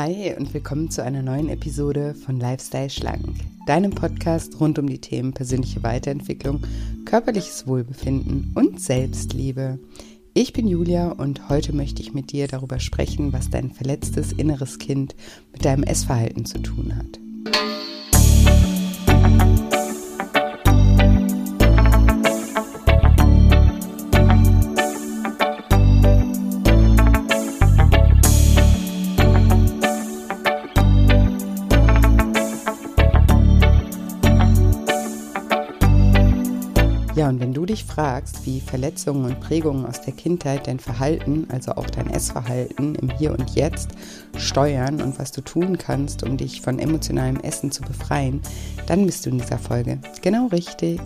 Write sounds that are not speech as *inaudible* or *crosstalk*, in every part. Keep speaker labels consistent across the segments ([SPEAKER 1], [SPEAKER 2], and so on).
[SPEAKER 1] Hi und willkommen zu einer neuen Episode von Lifestyle Schlank, deinem Podcast rund um die Themen persönliche Weiterentwicklung, körperliches Wohlbefinden und Selbstliebe. Ich bin Julia und heute möchte ich mit dir darüber sprechen, was dein verletztes inneres Kind mit deinem Essverhalten zu tun hat. Wenn du dich fragst, wie Verletzungen und Prägungen aus der Kindheit dein Verhalten, also auch dein Essverhalten im Hier und Jetzt steuern und was du tun kannst, um dich von emotionalem Essen zu befreien, dann bist du in dieser Folge genau richtig.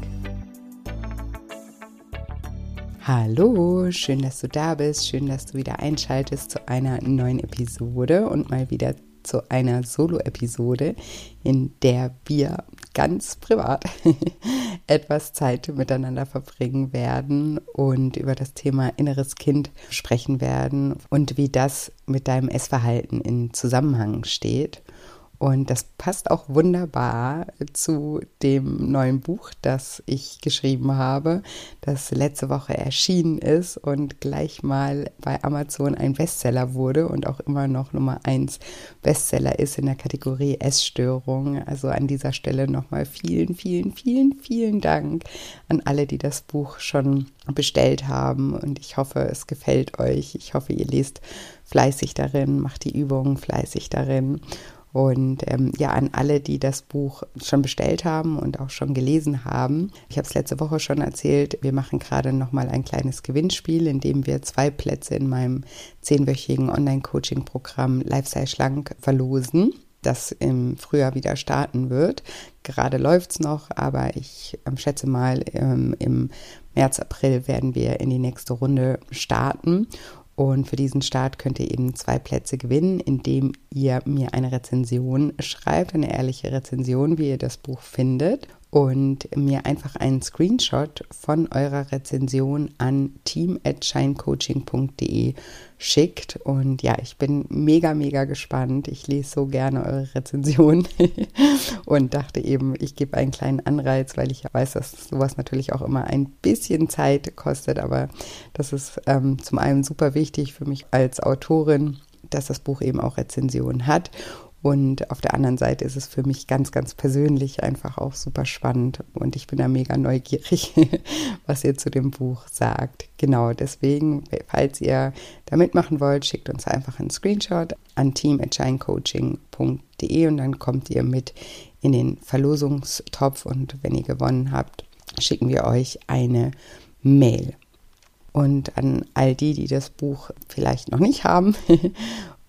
[SPEAKER 1] Hallo, schön, dass du da bist, schön, dass du wieder einschaltest zu einer neuen Episode und mal wieder zu einer Solo-Episode, in der wir ganz privat *laughs* etwas Zeit miteinander verbringen werden und über das Thema inneres Kind sprechen werden und wie das mit deinem Essverhalten in Zusammenhang steht. Und das passt auch wunderbar zu dem neuen Buch, das ich geschrieben habe, das letzte Woche erschienen ist und gleich mal bei Amazon ein Bestseller wurde und auch immer noch Nummer eins Bestseller ist in der Kategorie Essstörung. Also an dieser Stelle nochmal vielen, vielen, vielen, vielen Dank an alle, die das Buch schon bestellt haben. Und ich hoffe, es gefällt euch. Ich hoffe, ihr lest fleißig darin, macht die Übungen fleißig darin. Und ähm, ja, an alle, die das Buch schon bestellt haben und auch schon gelesen haben. Ich habe es letzte Woche schon erzählt, wir machen gerade nochmal ein kleines Gewinnspiel, in dem wir zwei Plätze in meinem zehnwöchigen Online-Coaching-Programm Lifestyle Schlank verlosen das im Frühjahr wieder starten wird. Gerade läuft es noch, aber ich ähm, schätze mal, ähm, im März, April werden wir in die nächste Runde starten. Und für diesen Start könnt ihr eben zwei Plätze gewinnen, indem ihr mir eine Rezension schreibt, eine ehrliche Rezension, wie ihr das Buch findet und mir einfach einen Screenshot von eurer Rezension an team@shinecoaching.de schickt. Und ja, ich bin mega mega gespannt. Ich lese so gerne eure Rezension *laughs* und dachte eben, ich gebe einen kleinen Anreiz, weil ich weiß, dass sowas natürlich auch immer ein bisschen Zeit kostet, aber das ist ähm, zum einen super wichtig für mich als Autorin dass das Buch eben auch Rezensionen hat und auf der anderen Seite ist es für mich ganz, ganz persönlich einfach auch super spannend und ich bin da mega neugierig, *laughs* was ihr zu dem Buch sagt. Genau, deswegen, falls ihr da mitmachen wollt, schickt uns einfach einen Screenshot an team.shinecoaching.de und dann kommt ihr mit in den Verlosungstopf und wenn ihr gewonnen habt, schicken wir euch eine Mail. Und an all die, die das Buch vielleicht noch nicht haben *laughs*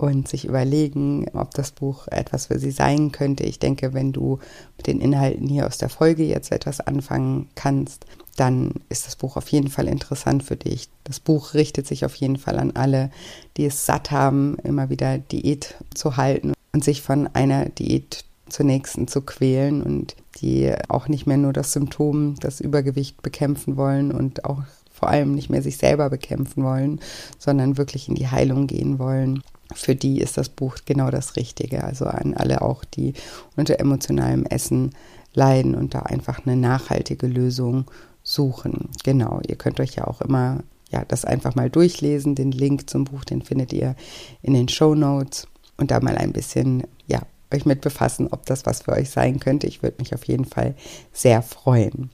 [SPEAKER 1] und sich überlegen, ob das Buch etwas für sie sein könnte. Ich denke, wenn du mit den Inhalten hier aus der Folge jetzt etwas anfangen kannst, dann ist das Buch auf jeden Fall interessant für dich. Das Buch richtet sich auf jeden Fall an alle, die es satt haben, immer wieder Diät zu halten und sich von einer Diät zur nächsten zu quälen und die auch nicht mehr nur das Symptom, das Übergewicht bekämpfen wollen und auch vor allem nicht mehr sich selber bekämpfen wollen, sondern wirklich in die Heilung gehen wollen für die ist das Buch genau das Richtige. Also an alle auch, die unter emotionalem Essen leiden und da einfach eine nachhaltige Lösung suchen. Genau, ihr könnt euch ja auch immer ja, das einfach mal durchlesen. Den Link zum Buch, den findet ihr in den Show Notes und da mal ein bisschen, ja, euch mit befassen, ob das was für euch sein könnte. Ich würde mich auf jeden Fall sehr freuen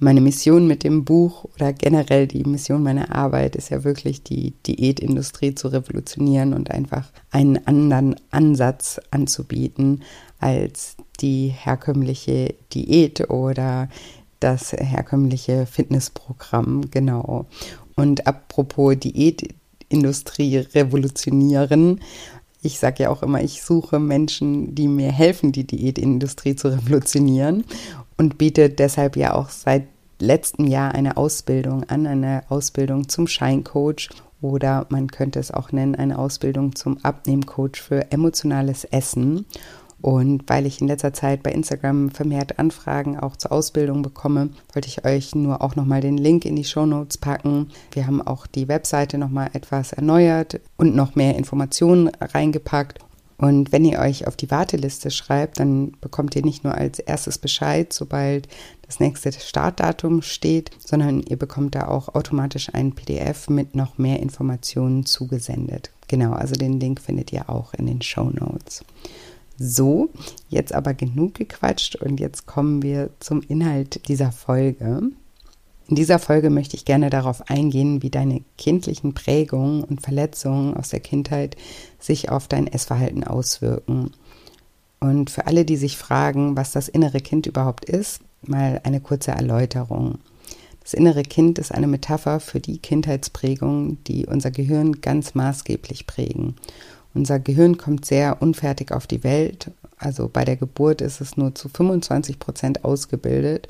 [SPEAKER 1] meine Mission mit dem Buch oder generell die Mission meiner Arbeit ist ja wirklich, die Diätindustrie zu revolutionieren und einfach einen anderen Ansatz anzubieten als die herkömmliche Diät oder das herkömmliche Fitnessprogramm, genau. Und apropos Diätindustrie revolutionieren, ich sage ja auch immer, ich suche Menschen, die mir helfen, die Diätindustrie zu revolutionieren und bietet deshalb ja auch seit letztem Jahr eine Ausbildung an, eine Ausbildung zum Scheincoach oder man könnte es auch nennen, eine Ausbildung zum Abnehmcoach für emotionales Essen. Und weil ich in letzter Zeit bei Instagram vermehrt Anfragen auch zur Ausbildung bekomme, wollte ich euch nur auch nochmal den Link in die Show Notes packen. Wir haben auch die Webseite nochmal etwas erneuert und noch mehr Informationen reingepackt. Und wenn ihr euch auf die Warteliste schreibt, dann bekommt ihr nicht nur als erstes Bescheid, sobald das nächste Startdatum steht, sondern ihr bekommt da auch automatisch ein PDF mit noch mehr Informationen zugesendet. Genau, also den Link findet ihr auch in den Show Notes. So, jetzt aber genug gequatscht und jetzt kommen wir zum Inhalt dieser Folge. In dieser Folge möchte ich gerne darauf eingehen, wie deine kindlichen Prägungen und Verletzungen aus der Kindheit sich auf dein Essverhalten auswirken. Und für alle, die sich fragen, was das innere Kind überhaupt ist, mal eine kurze Erläuterung. Das innere Kind ist eine Metapher für die Kindheitsprägungen, die unser Gehirn ganz maßgeblich prägen. Unser Gehirn kommt sehr unfertig auf die Welt. Also bei der Geburt ist es nur zu 25 Prozent ausgebildet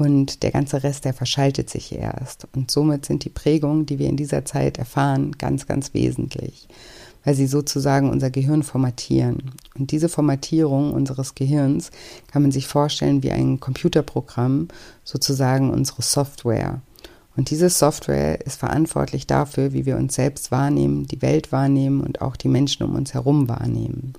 [SPEAKER 1] und der ganze Rest, der verschaltet sich erst. Und somit sind die Prägungen, die wir in dieser Zeit erfahren, ganz, ganz wesentlich, weil sie sozusagen unser Gehirn formatieren. Und diese Formatierung unseres Gehirns kann man sich vorstellen wie ein Computerprogramm, sozusagen unsere Software. Und diese Software ist verantwortlich dafür, wie wir uns selbst wahrnehmen, die Welt wahrnehmen und auch die Menschen um uns herum wahrnehmen.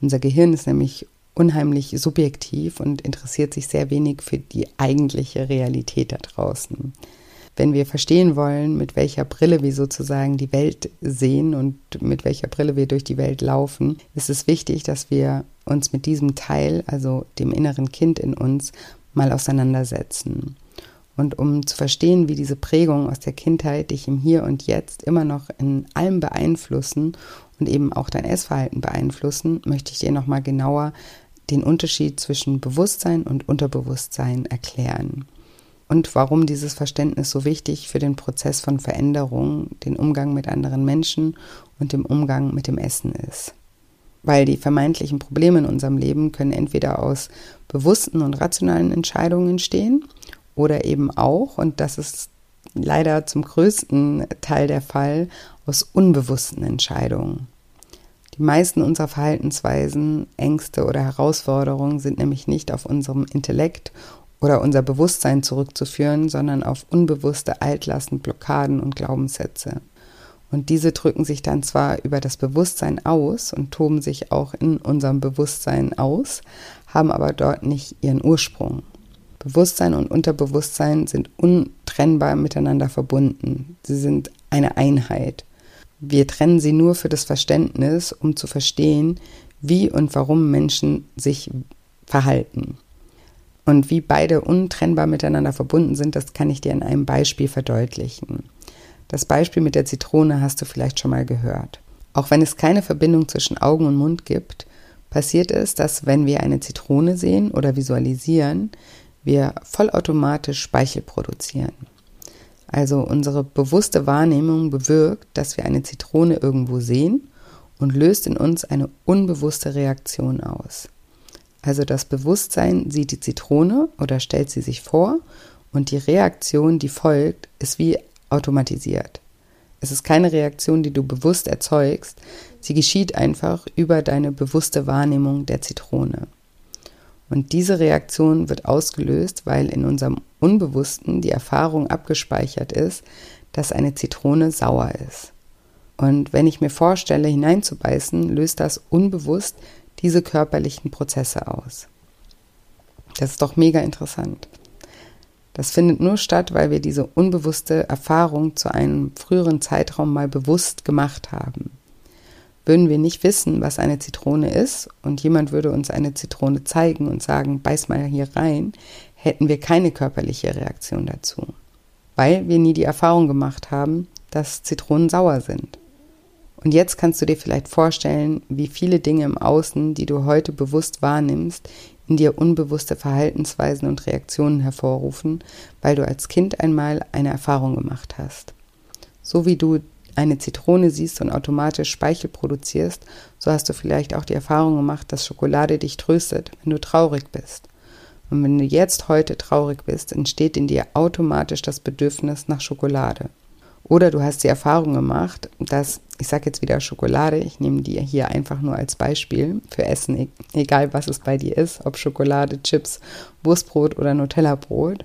[SPEAKER 1] Unser Gehirn ist nämlich unheimlich subjektiv und interessiert sich sehr wenig für die eigentliche Realität da draußen. Wenn wir verstehen wollen, mit welcher Brille wir sozusagen die Welt sehen und mit welcher Brille wir durch die Welt laufen, ist es wichtig, dass wir uns mit diesem Teil, also dem inneren Kind in uns, mal auseinandersetzen. Und um zu verstehen, wie diese Prägungen aus der Kindheit dich im Hier und Jetzt immer noch in allem beeinflussen und eben auch dein Essverhalten beeinflussen, möchte ich dir nochmal genauer den Unterschied zwischen Bewusstsein und Unterbewusstsein erklären und warum dieses Verständnis so wichtig für den Prozess von Veränderung, den Umgang mit anderen Menschen und dem Umgang mit dem Essen ist. Weil die vermeintlichen Probleme in unserem Leben können entweder aus bewussten und rationalen Entscheidungen entstehen oder eben auch, und das ist leider zum größten Teil der Fall, aus unbewussten Entscheidungen. Die meisten unserer Verhaltensweisen, Ängste oder Herausforderungen sind nämlich nicht auf unserem Intellekt oder unser Bewusstsein zurückzuführen, sondern auf unbewusste Altlasten, Blockaden und Glaubenssätze. Und diese drücken sich dann zwar über das Bewusstsein aus und toben sich auch in unserem Bewusstsein aus, haben aber dort nicht ihren Ursprung. Bewusstsein und Unterbewusstsein sind untrennbar miteinander verbunden. Sie sind eine Einheit. Wir trennen sie nur für das Verständnis, um zu verstehen, wie und warum Menschen sich verhalten. Und wie beide untrennbar miteinander verbunden sind, das kann ich dir in einem Beispiel verdeutlichen. Das Beispiel mit der Zitrone hast du vielleicht schon mal gehört. Auch wenn es keine Verbindung zwischen Augen und Mund gibt, passiert es, dass wenn wir eine Zitrone sehen oder visualisieren, wir vollautomatisch Speichel produzieren. Also unsere bewusste Wahrnehmung bewirkt, dass wir eine Zitrone irgendwo sehen und löst in uns eine unbewusste Reaktion aus. Also das Bewusstsein sieht die Zitrone oder stellt sie sich vor und die Reaktion, die folgt, ist wie automatisiert. Es ist keine Reaktion, die du bewusst erzeugst, sie geschieht einfach über deine bewusste Wahrnehmung der Zitrone. Und diese Reaktion wird ausgelöst, weil in unserem Unbewussten die Erfahrung abgespeichert ist, dass eine Zitrone sauer ist. Und wenn ich mir vorstelle, hineinzubeißen, löst das unbewusst diese körperlichen Prozesse aus. Das ist doch mega interessant. Das findet nur statt, weil wir diese unbewusste Erfahrung zu einem früheren Zeitraum mal bewusst gemacht haben. Würden wir nicht wissen, was eine Zitrone ist und jemand würde uns eine Zitrone zeigen und sagen, beiß mal hier rein, hätten wir keine körperliche Reaktion dazu, weil wir nie die Erfahrung gemacht haben, dass Zitronen sauer sind. Und jetzt kannst du dir vielleicht vorstellen, wie viele Dinge im Außen, die du heute bewusst wahrnimmst, in dir unbewusste Verhaltensweisen und Reaktionen hervorrufen, weil du als Kind einmal eine Erfahrung gemacht hast. So wie du eine Zitrone siehst und automatisch Speichel produzierst, so hast du vielleicht auch die Erfahrung gemacht, dass Schokolade dich tröstet, wenn du traurig bist. Und wenn du jetzt heute traurig bist, entsteht in dir automatisch das Bedürfnis nach Schokolade. Oder du hast die Erfahrung gemacht, dass, ich sage jetzt wieder Schokolade, ich nehme die hier einfach nur als Beispiel für Essen, e-, egal was es bei dir ist, ob Schokolade, Chips, Wurstbrot oder Nutella-Brot.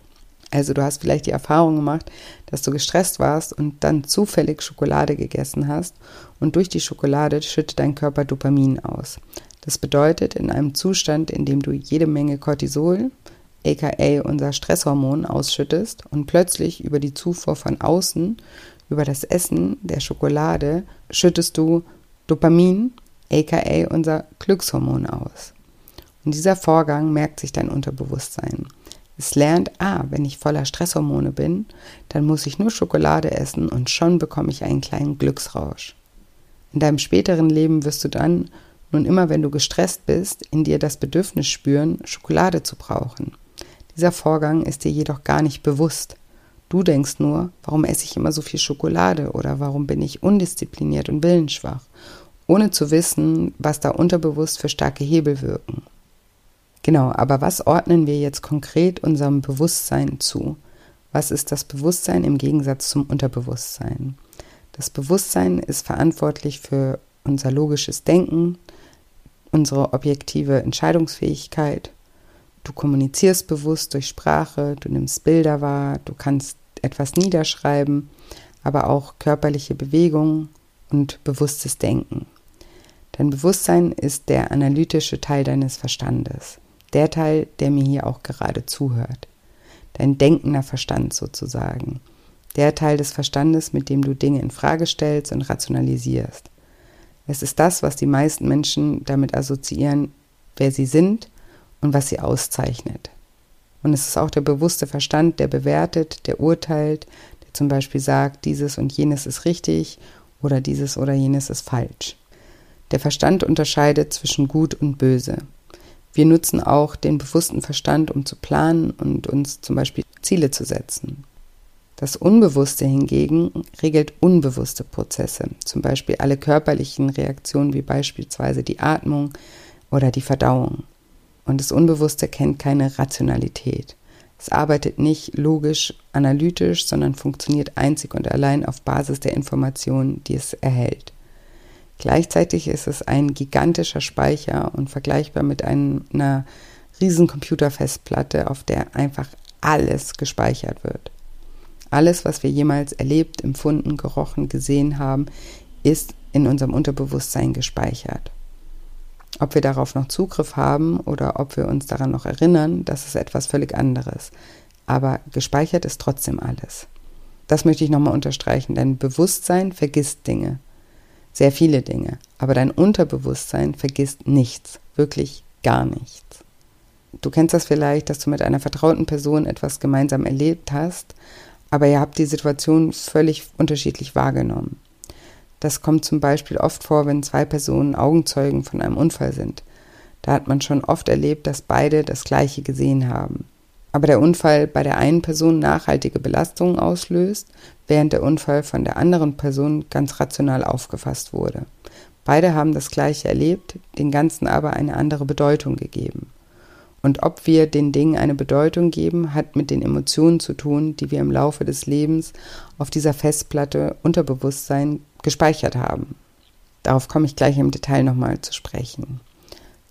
[SPEAKER 1] Also du hast vielleicht die Erfahrung gemacht, dass du gestresst warst und dann zufällig Schokolade gegessen hast und durch die Schokolade schüttet dein Körper Dopamin aus. Das bedeutet, in einem Zustand, in dem du jede Menge Cortisol, aka unser Stresshormon, ausschüttest und plötzlich über die Zufuhr von außen, über das Essen der Schokolade, schüttest du Dopamin, aka unser Glückshormon aus. Und dieser Vorgang merkt sich dein Unterbewusstsein. Es lernt, ah, wenn ich voller Stresshormone bin, dann muss ich nur Schokolade essen und schon bekomme ich einen kleinen Glücksrausch. In deinem späteren Leben wirst du dann, nun immer wenn du gestresst bist, in dir das Bedürfnis spüren, Schokolade zu brauchen. Dieser Vorgang ist dir jedoch gar nicht bewusst. Du denkst nur, warum esse ich immer so viel Schokolade oder warum bin ich undiszipliniert und willensschwach, ohne zu wissen, was da unterbewusst für starke Hebel wirken. Genau, aber was ordnen wir jetzt konkret unserem Bewusstsein zu? Was ist das Bewusstsein im Gegensatz zum Unterbewusstsein? Das Bewusstsein ist verantwortlich für unser logisches Denken, unsere objektive Entscheidungsfähigkeit. Du kommunizierst bewusst durch Sprache, du nimmst Bilder wahr, du kannst etwas niederschreiben, aber auch körperliche Bewegung und bewusstes Denken. Dein Bewusstsein ist der analytische Teil deines Verstandes der Teil, der mir hier auch gerade zuhört. Dein denkender Verstand sozusagen. Der Teil des Verstandes, mit dem du Dinge in Frage stellst und rationalisierst. Es ist das, was die meisten Menschen damit assoziieren, wer sie sind und was sie auszeichnet. Und es ist auch der bewusste Verstand, der bewertet, der urteilt, der zum Beispiel sagt, dieses und jenes ist richtig oder dieses oder jenes ist falsch. Der Verstand unterscheidet zwischen gut und böse. Wir nutzen auch den bewussten Verstand, um zu planen und uns zum Beispiel Ziele zu setzen. Das Unbewusste hingegen regelt unbewusste Prozesse, zum Beispiel alle körperlichen Reaktionen wie beispielsweise die Atmung oder die Verdauung. Und das Unbewusste kennt keine Rationalität. Es arbeitet nicht logisch, analytisch, sondern funktioniert einzig und allein auf Basis der Informationen, die es erhält. Gleichzeitig ist es ein gigantischer Speicher und vergleichbar mit einer riesen Computerfestplatte, auf der einfach alles gespeichert wird. Alles, was wir jemals erlebt, empfunden, gerochen, gesehen haben, ist in unserem Unterbewusstsein gespeichert. Ob wir darauf noch Zugriff haben oder ob wir uns daran noch erinnern, das ist etwas völlig anderes. Aber gespeichert ist trotzdem alles. Das möchte ich nochmal unterstreichen. Dein Bewusstsein vergisst Dinge sehr viele Dinge, aber dein Unterbewusstsein vergisst nichts, wirklich gar nichts. Du kennst das vielleicht, dass du mit einer vertrauten Person etwas gemeinsam erlebt hast, aber ihr habt die Situation völlig unterschiedlich wahrgenommen. Das kommt zum Beispiel oft vor, wenn zwei Personen Augenzeugen von einem Unfall sind. Da hat man schon oft erlebt, dass beide das Gleiche gesehen haben aber der Unfall bei der einen Person nachhaltige Belastungen auslöst, während der Unfall von der anderen Person ganz rational aufgefasst wurde. Beide haben das Gleiche erlebt, den Ganzen aber eine andere Bedeutung gegeben. Und ob wir den Dingen eine Bedeutung geben, hat mit den Emotionen zu tun, die wir im Laufe des Lebens auf dieser Festplatte Unterbewusstsein gespeichert haben. Darauf komme ich gleich im Detail nochmal zu sprechen.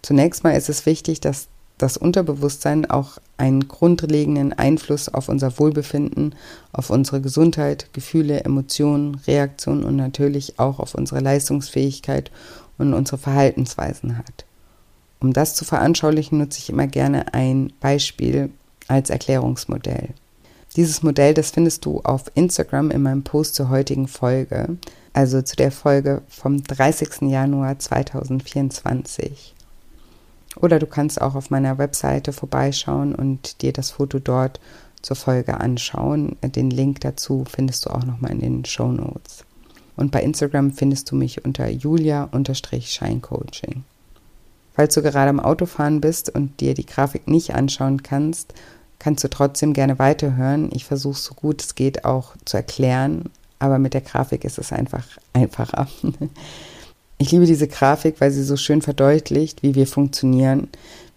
[SPEAKER 1] Zunächst mal ist es wichtig, dass das Unterbewusstsein auch einen grundlegenden Einfluss auf unser Wohlbefinden, auf unsere Gesundheit, Gefühle, Emotionen, Reaktionen und natürlich auch auf unsere Leistungsfähigkeit und unsere Verhaltensweisen hat. Um das zu veranschaulichen, nutze ich immer gerne ein Beispiel als Erklärungsmodell. Dieses Modell, das findest du auf Instagram in meinem Post zur heutigen Folge, also zu der Folge vom 30. Januar 2024. Oder du kannst auch auf meiner Webseite vorbeischauen und dir das Foto dort zur Folge anschauen. Den Link dazu findest du auch nochmal in den Show Notes. Und bei Instagram findest du mich unter julia-scheincoaching. Falls du gerade am Autofahren bist und dir die Grafik nicht anschauen kannst, kannst du trotzdem gerne weiterhören. Ich versuche so gut es geht auch zu erklären, aber mit der Grafik ist es einfach einfacher. *laughs* Ich liebe diese Grafik, weil sie so schön verdeutlicht, wie wir funktionieren,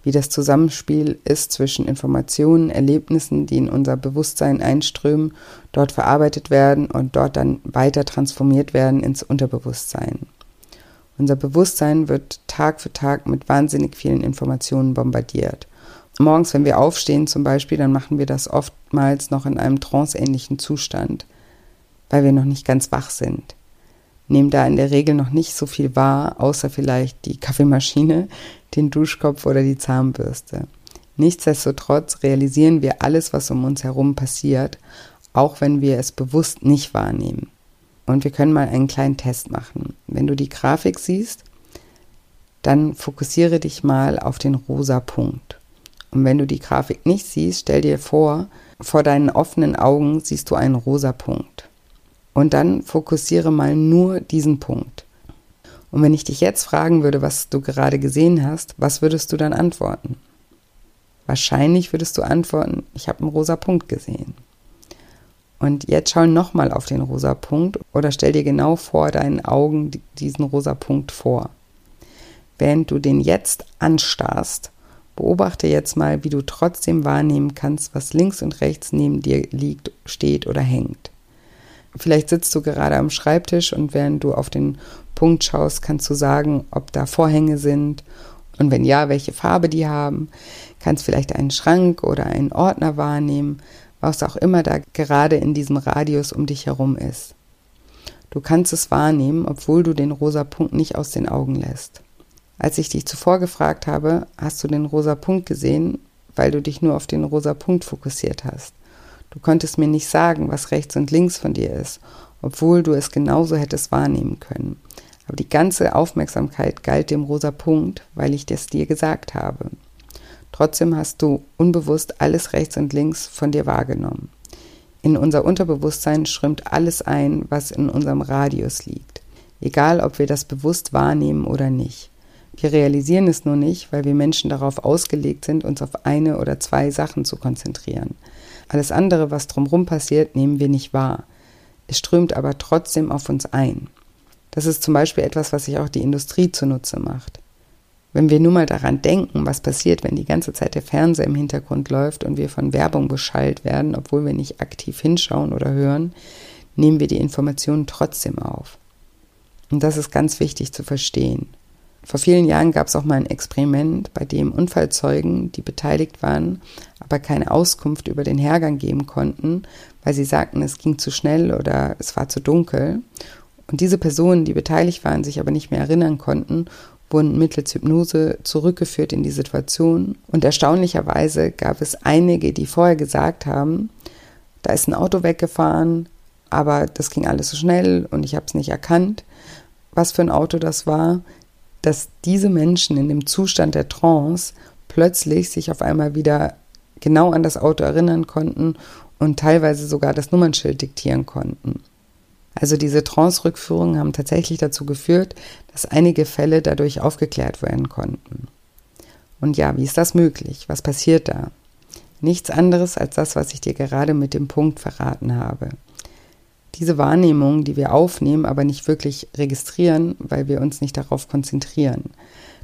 [SPEAKER 1] wie das Zusammenspiel ist zwischen Informationen, Erlebnissen, die in unser Bewusstsein einströmen, dort verarbeitet werden und dort dann weiter transformiert werden ins Unterbewusstsein. Unser Bewusstsein wird Tag für Tag mit wahnsinnig vielen Informationen bombardiert. morgens, wenn wir aufstehen zum Beispiel, dann machen wir das oftmals noch in einem tranceähnlichen Zustand, weil wir noch nicht ganz wach sind. Nehmen da in der Regel noch nicht so viel wahr, außer vielleicht die Kaffeemaschine, den Duschkopf oder die Zahnbürste. Nichtsdestotrotz realisieren wir alles, was um uns herum passiert, auch wenn wir es bewusst nicht wahrnehmen. Und wir können mal einen kleinen Test machen. Wenn du die Grafik siehst, dann fokussiere dich mal auf den rosa Punkt. Und wenn du die Grafik nicht siehst, stell dir vor, vor deinen offenen Augen siehst du einen rosa Punkt. Und dann fokussiere mal nur diesen Punkt. Und wenn ich dich jetzt fragen würde, was du gerade gesehen hast, was würdest du dann antworten? Wahrscheinlich würdest du antworten, ich habe einen rosa Punkt gesehen. Und jetzt schau nochmal auf den rosa Punkt oder stell dir genau vor deinen Augen diesen rosa Punkt vor. Während du den jetzt anstarrst, Beobachte jetzt mal, wie du trotzdem wahrnehmen kannst, was links und rechts neben dir liegt, steht oder hängt. Vielleicht sitzt du gerade am Schreibtisch und während du auf den Punkt schaust, kannst du sagen, ob da Vorhänge sind und wenn ja, welche Farbe die haben. Kannst vielleicht einen Schrank oder einen Ordner wahrnehmen, was auch immer da gerade in diesem Radius um dich herum ist. Du kannst es wahrnehmen, obwohl du den rosa Punkt nicht aus den Augen lässt. Als ich dich zuvor gefragt habe, hast du den rosa Punkt gesehen, weil du dich nur auf den rosa Punkt fokussiert hast. Du konntest mir nicht sagen, was rechts und links von dir ist, obwohl du es genauso hättest wahrnehmen können. Aber die ganze Aufmerksamkeit galt dem rosa Punkt, weil ich das dir gesagt habe. Trotzdem hast du unbewusst alles rechts und links von dir wahrgenommen. In unser Unterbewusstsein strömt alles ein, was in unserem Radius liegt, egal ob wir das bewusst wahrnehmen oder nicht. Wir realisieren es nur nicht, weil wir Menschen darauf ausgelegt sind, uns auf eine oder zwei Sachen zu konzentrieren. Alles andere, was drumherum passiert, nehmen wir nicht wahr. Es strömt aber trotzdem auf uns ein. Das ist zum Beispiel etwas, was sich auch die Industrie zunutze macht. Wenn wir nur mal daran denken, was passiert, wenn die ganze Zeit der Fernseher im Hintergrund läuft und wir von Werbung beschallt werden, obwohl wir nicht aktiv hinschauen oder hören, nehmen wir die Informationen trotzdem auf. Und das ist ganz wichtig zu verstehen. Vor vielen Jahren gab es auch mal ein Experiment, bei dem Unfallzeugen, die beteiligt waren, aber keine Auskunft über den Hergang geben konnten, weil sie sagten, es ging zu schnell oder es war zu dunkel. Und diese Personen, die beteiligt waren, sich aber nicht mehr erinnern konnten, wurden mittels Hypnose zurückgeführt in die Situation. Und erstaunlicherweise gab es einige, die vorher gesagt haben, da ist ein Auto weggefahren, aber das ging alles so schnell und ich habe es nicht erkannt, was für ein Auto das war dass diese Menschen in dem Zustand der Trance plötzlich sich auf einmal wieder genau an das Auto erinnern konnten und teilweise sogar das Nummernschild diktieren konnten. Also diese Trance-Rückführungen haben tatsächlich dazu geführt, dass einige Fälle dadurch aufgeklärt werden konnten. Und ja, wie ist das möglich? Was passiert da? Nichts anderes als das, was ich dir gerade mit dem Punkt verraten habe diese Wahrnehmung, die wir aufnehmen, aber nicht wirklich registrieren, weil wir uns nicht darauf konzentrieren.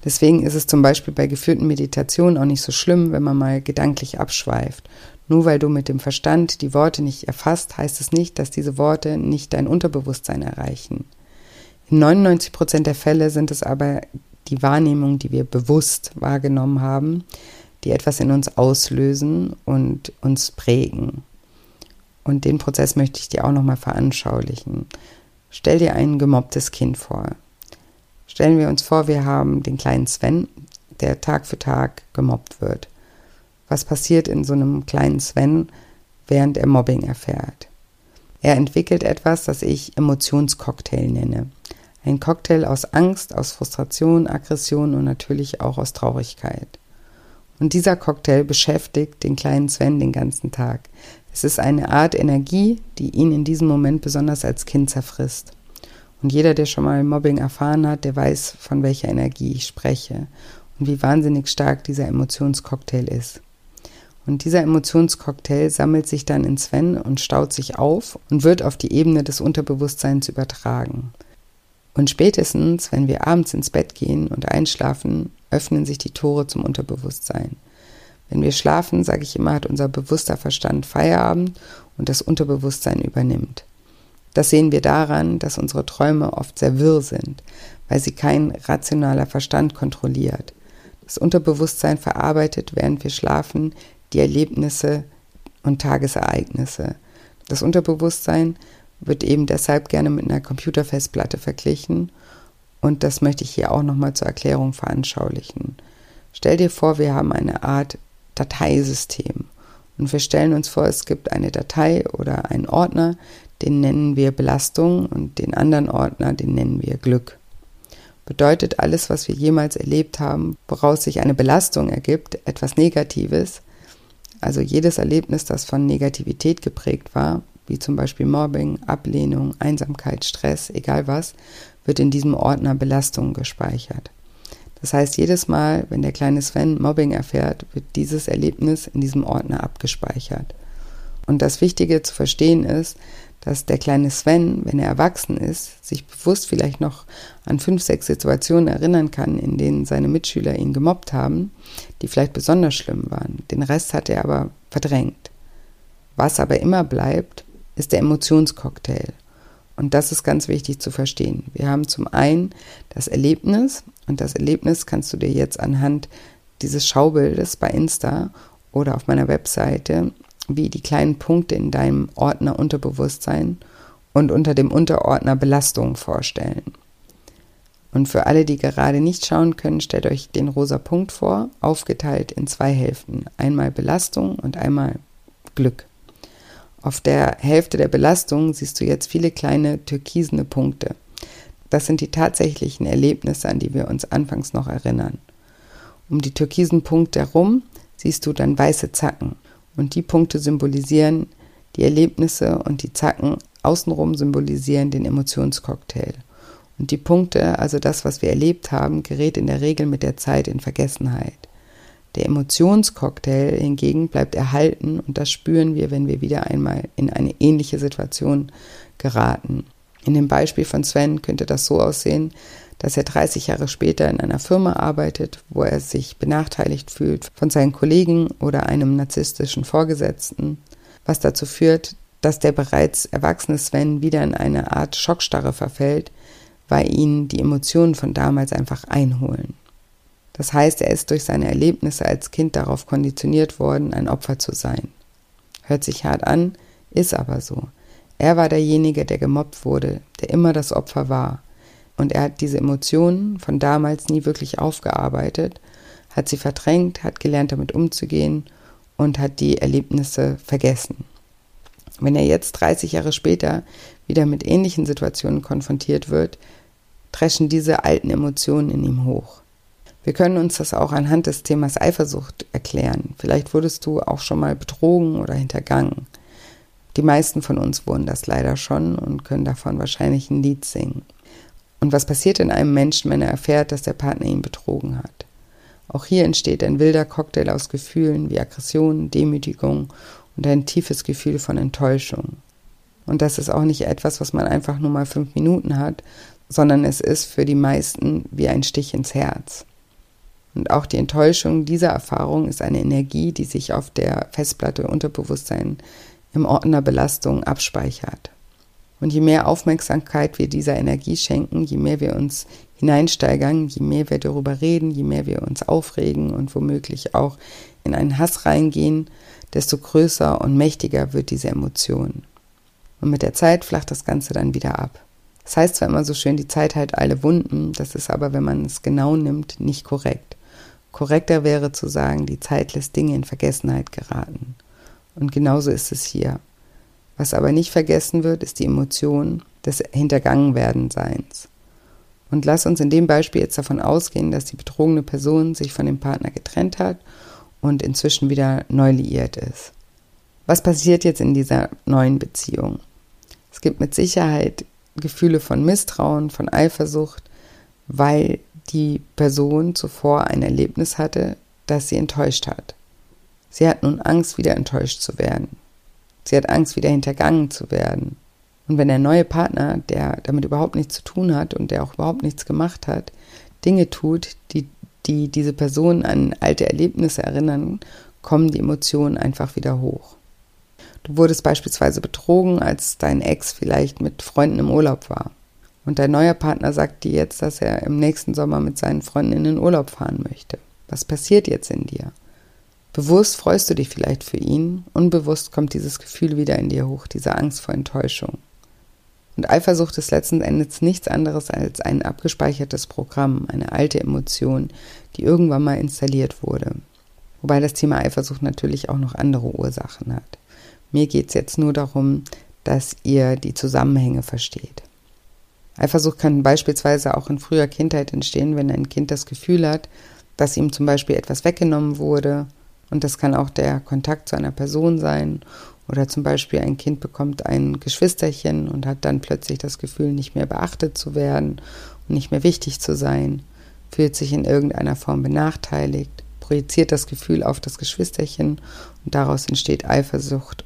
[SPEAKER 1] Deswegen ist es zum Beispiel bei geführten Meditationen auch nicht so schlimm, wenn man mal gedanklich abschweift. Nur weil du mit dem Verstand die Worte nicht erfasst, heißt es nicht, dass diese Worte nicht dein Unterbewusstsein erreichen. In 99 Prozent der Fälle sind es aber die Wahrnehmungen, die wir bewusst wahrgenommen haben, die etwas in uns auslösen und uns prägen. Und den Prozess möchte ich dir auch nochmal veranschaulichen. Stell dir ein gemobbtes Kind vor. Stellen wir uns vor, wir haben den kleinen Sven, der Tag für Tag gemobbt wird. Was passiert in so einem kleinen Sven, während er Mobbing erfährt? Er entwickelt etwas, das ich Emotionscocktail nenne. Ein Cocktail aus Angst, aus Frustration, Aggression und natürlich auch aus Traurigkeit. Und dieser Cocktail beschäftigt den kleinen Sven den ganzen Tag. Es ist eine Art Energie, die ihn in diesem Moment besonders als Kind zerfrisst. Und jeder, der schon mal Mobbing erfahren hat, der weiß, von welcher Energie ich spreche und wie wahnsinnig stark dieser Emotionscocktail ist. Und dieser Emotionscocktail sammelt sich dann in Sven und staut sich auf und wird auf die Ebene des Unterbewusstseins übertragen. Und spätestens, wenn wir abends ins Bett gehen und einschlafen, öffnen sich die Tore zum Unterbewusstsein. Wenn wir schlafen, sage ich immer, hat unser bewusster Verstand Feierabend und das Unterbewusstsein übernimmt. Das sehen wir daran, dass unsere Träume oft sehr wirr sind, weil sie kein rationaler Verstand kontrolliert. Das Unterbewusstsein verarbeitet, während wir schlafen, die Erlebnisse und Tagesereignisse. Das Unterbewusstsein wird eben deshalb gerne mit einer Computerfestplatte verglichen und das möchte ich hier auch nochmal zur Erklärung veranschaulichen. Stell dir vor, wir haben eine Art Dateisystem und wir stellen uns vor, es gibt eine Datei oder einen Ordner, den nennen wir Belastung und den anderen Ordner, den nennen wir Glück. Bedeutet alles, was wir jemals erlebt haben, woraus sich eine Belastung ergibt, etwas Negatives, also jedes Erlebnis, das von Negativität geprägt war, wie zum Beispiel Mobbing, Ablehnung, Einsamkeit, Stress, egal was, wird in diesem Ordner Belastung gespeichert. Das heißt, jedes Mal, wenn der kleine Sven Mobbing erfährt, wird dieses Erlebnis in diesem Ordner abgespeichert. Und das Wichtige zu verstehen ist, dass der kleine Sven, wenn er erwachsen ist, sich bewusst vielleicht noch an fünf, sechs Situationen erinnern kann, in denen seine Mitschüler ihn gemobbt haben, die vielleicht besonders schlimm waren. Den Rest hat er aber verdrängt. Was aber immer bleibt, ist der Emotionscocktail. Und das ist ganz wichtig zu verstehen. Wir haben zum einen das Erlebnis und das Erlebnis kannst du dir jetzt anhand dieses Schaubildes bei Insta oder auf meiner Webseite wie die kleinen Punkte in deinem Ordner Unterbewusstsein und unter dem Unterordner Belastung vorstellen. Und für alle, die gerade nicht schauen können, stellt euch den rosa Punkt vor, aufgeteilt in zwei Hälften. Einmal Belastung und einmal Glück. Auf der Hälfte der Belastung siehst du jetzt viele kleine türkisene Punkte. Das sind die tatsächlichen Erlebnisse, an die wir uns anfangs noch erinnern. Um die türkisen Punkte herum siehst du dann weiße Zacken. Und die Punkte symbolisieren die Erlebnisse und die Zacken außenrum symbolisieren den Emotionscocktail. Und die Punkte, also das, was wir erlebt haben, gerät in der Regel mit der Zeit in Vergessenheit. Der Emotionscocktail hingegen bleibt erhalten und das spüren wir, wenn wir wieder einmal in eine ähnliche Situation geraten. In dem Beispiel von Sven könnte das so aussehen, dass er 30 Jahre später in einer Firma arbeitet, wo er sich benachteiligt fühlt von seinen Kollegen oder einem narzisstischen Vorgesetzten, was dazu führt, dass der bereits erwachsene Sven wieder in eine Art Schockstarre verfällt, weil ihn die Emotionen von damals einfach einholen. Das heißt, er ist durch seine Erlebnisse als Kind darauf konditioniert worden, ein Opfer zu sein. Hört sich hart an, ist aber so. Er war derjenige, der gemobbt wurde, der immer das Opfer war. Und er hat diese Emotionen von damals nie wirklich aufgearbeitet, hat sie verdrängt, hat gelernt, damit umzugehen und hat die Erlebnisse vergessen. Wenn er jetzt 30 Jahre später wieder mit ähnlichen Situationen konfrontiert wird, dreschen diese alten Emotionen in ihm hoch. Wir können uns das auch anhand des Themas Eifersucht erklären. Vielleicht wurdest du auch schon mal betrogen oder hintergangen. Die meisten von uns wurden das leider schon und können davon wahrscheinlich ein Lied singen. Und was passiert in einem Menschen, wenn er erfährt, dass der Partner ihn betrogen hat? Auch hier entsteht ein wilder Cocktail aus Gefühlen wie Aggression, Demütigung und ein tiefes Gefühl von Enttäuschung. Und das ist auch nicht etwas, was man einfach nur mal fünf Minuten hat, sondern es ist für die meisten wie ein Stich ins Herz. Und auch die Enttäuschung dieser Erfahrung ist eine Energie, die sich auf der Festplatte Unterbewusstsein im Ordner Belastung abspeichert. Und je mehr Aufmerksamkeit wir dieser Energie schenken, je mehr wir uns hineinsteigern, je mehr wir darüber reden, je mehr wir uns aufregen und womöglich auch in einen Hass reingehen, desto größer und mächtiger wird diese Emotion. Und mit der Zeit flacht das Ganze dann wieder ab. Das heißt zwar immer so schön, die Zeit heilt alle Wunden, das ist aber, wenn man es genau nimmt, nicht korrekt. Korrekter wäre zu sagen, die Zeit lässt Dinge in Vergessenheit geraten. Und genauso ist es hier. Was aber nicht vergessen wird, ist die Emotion des Hintergangenwerdenseins. Und lass uns in dem Beispiel jetzt davon ausgehen, dass die betrogene Person sich von dem Partner getrennt hat und inzwischen wieder neu liiert ist. Was passiert jetzt in dieser neuen Beziehung? Es gibt mit Sicherheit Gefühle von Misstrauen, von Eifersucht, weil die Person zuvor ein Erlebnis hatte, das sie enttäuscht hat. Sie hat nun Angst, wieder enttäuscht zu werden. Sie hat Angst, wieder hintergangen zu werden. Und wenn der neue Partner, der damit überhaupt nichts zu tun hat und der auch überhaupt nichts gemacht hat, Dinge tut, die, die diese Person an alte Erlebnisse erinnern, kommen die Emotionen einfach wieder hoch. Du wurdest beispielsweise betrogen, als dein Ex vielleicht mit Freunden im Urlaub war. Und dein neuer Partner sagt dir jetzt, dass er im nächsten Sommer mit seinen Freunden in den Urlaub fahren möchte. Was passiert jetzt in dir? Bewusst freust du dich vielleicht für ihn, unbewusst kommt dieses Gefühl wieder in dir hoch, diese Angst vor Enttäuschung. Und Eifersucht ist letzten Endes nichts anderes als ein abgespeichertes Programm, eine alte Emotion, die irgendwann mal installiert wurde. Wobei das Thema Eifersucht natürlich auch noch andere Ursachen hat. Mir geht es jetzt nur darum, dass ihr die Zusammenhänge versteht. Eifersucht kann beispielsweise auch in früher Kindheit entstehen, wenn ein Kind das Gefühl hat, dass ihm zum Beispiel etwas weggenommen wurde. Und das kann auch der Kontakt zu einer Person sein. Oder zum Beispiel ein Kind bekommt ein Geschwisterchen und hat dann plötzlich das Gefühl, nicht mehr beachtet zu werden und nicht mehr wichtig zu sein, fühlt sich in irgendeiner Form benachteiligt, projiziert das Gefühl auf das Geschwisterchen und daraus entsteht Eifersucht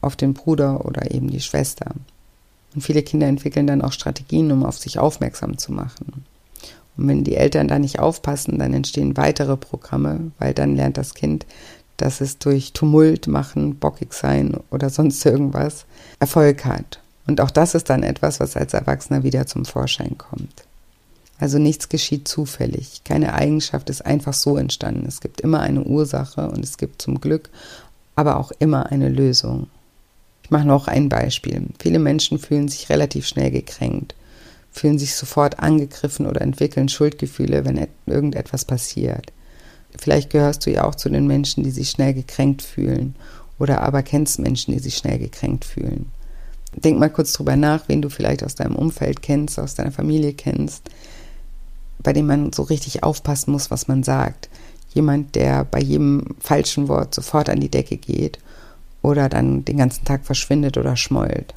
[SPEAKER 1] auf den Bruder oder eben die Schwester. Und viele Kinder entwickeln dann auch Strategien, um auf sich aufmerksam zu machen. Und wenn die Eltern da nicht aufpassen, dann entstehen weitere Programme, weil dann lernt das Kind, dass es durch Tumult machen, bockig sein oder sonst irgendwas Erfolg hat. Und auch das ist dann etwas, was als Erwachsener wieder zum Vorschein kommt. Also nichts geschieht zufällig. Keine Eigenschaft ist einfach so entstanden. Es gibt immer eine Ursache und es gibt zum Glück aber auch immer eine Lösung. Ich mache noch ein Beispiel. Viele Menschen fühlen sich relativ schnell gekränkt, fühlen sich sofort angegriffen oder entwickeln Schuldgefühle, wenn irgendetwas passiert. Vielleicht gehörst du ja auch zu den Menschen, die sich schnell gekränkt fühlen oder aber kennst Menschen, die sich schnell gekränkt fühlen. Denk mal kurz drüber nach, wen du vielleicht aus deinem Umfeld kennst, aus deiner Familie kennst, bei dem man so richtig aufpassen muss, was man sagt. Jemand, der bei jedem falschen Wort sofort an die Decke geht oder dann den ganzen Tag verschwindet oder schmollt.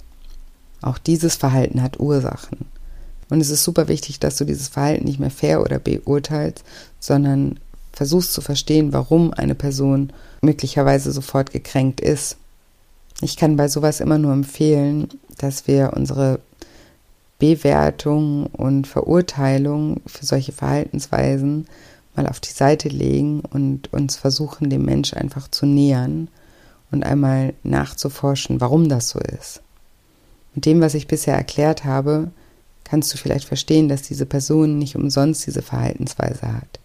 [SPEAKER 1] Auch dieses Verhalten hat Ursachen. Und es ist super wichtig, dass du dieses Verhalten nicht mehr fair oder beurteilst, sondern versuchst zu verstehen, warum eine Person möglicherweise sofort gekränkt ist. Ich kann bei sowas immer nur empfehlen, dass wir unsere Bewertung und Verurteilung für solche Verhaltensweisen mal auf die Seite legen und uns versuchen, dem Mensch einfach zu nähern und einmal nachzuforschen, warum das so ist. Mit dem, was ich bisher erklärt habe, kannst du vielleicht verstehen, dass diese Person nicht umsonst diese Verhaltensweise hat.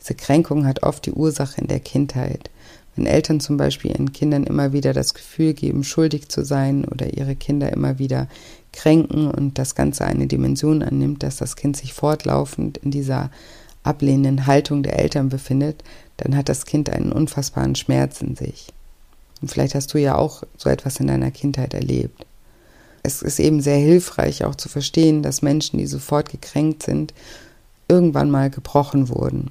[SPEAKER 1] Diese Kränkung hat oft die Ursache in der Kindheit. Wenn Eltern zum Beispiel ihren Kindern immer wieder das Gefühl geben, schuldig zu sein oder ihre Kinder immer wieder kränken und das Ganze eine Dimension annimmt, dass das Kind sich fortlaufend in dieser ablehnenden Haltung der Eltern befindet, dann hat das Kind einen unfassbaren Schmerz in sich. Und vielleicht hast du ja auch so etwas in deiner Kindheit erlebt. Es ist eben sehr hilfreich auch zu verstehen, dass Menschen, die sofort gekränkt sind, irgendwann mal gebrochen wurden.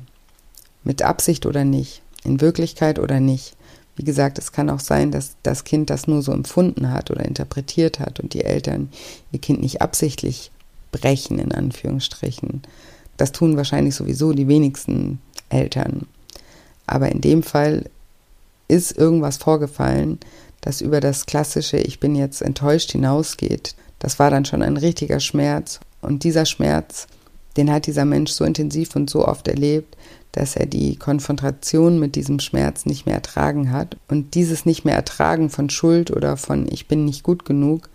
[SPEAKER 1] Mit Absicht oder nicht, in Wirklichkeit oder nicht. Wie gesagt, es kann auch sein, dass das Kind das nur so empfunden hat oder interpretiert hat und die Eltern ihr Kind nicht absichtlich brechen, in Anführungsstrichen. Das tun wahrscheinlich sowieso die wenigsten Eltern. Aber in dem Fall ist irgendwas vorgefallen, das über das klassische Ich bin jetzt enttäuscht hinausgeht. Das war dann schon ein richtiger Schmerz. Und dieser Schmerz, den hat dieser Mensch so intensiv und so oft erlebt, dass er die Konfrontation mit diesem Schmerz nicht mehr ertragen hat. Und dieses nicht mehr ertragen von Schuld oder von Ich bin nicht gut genug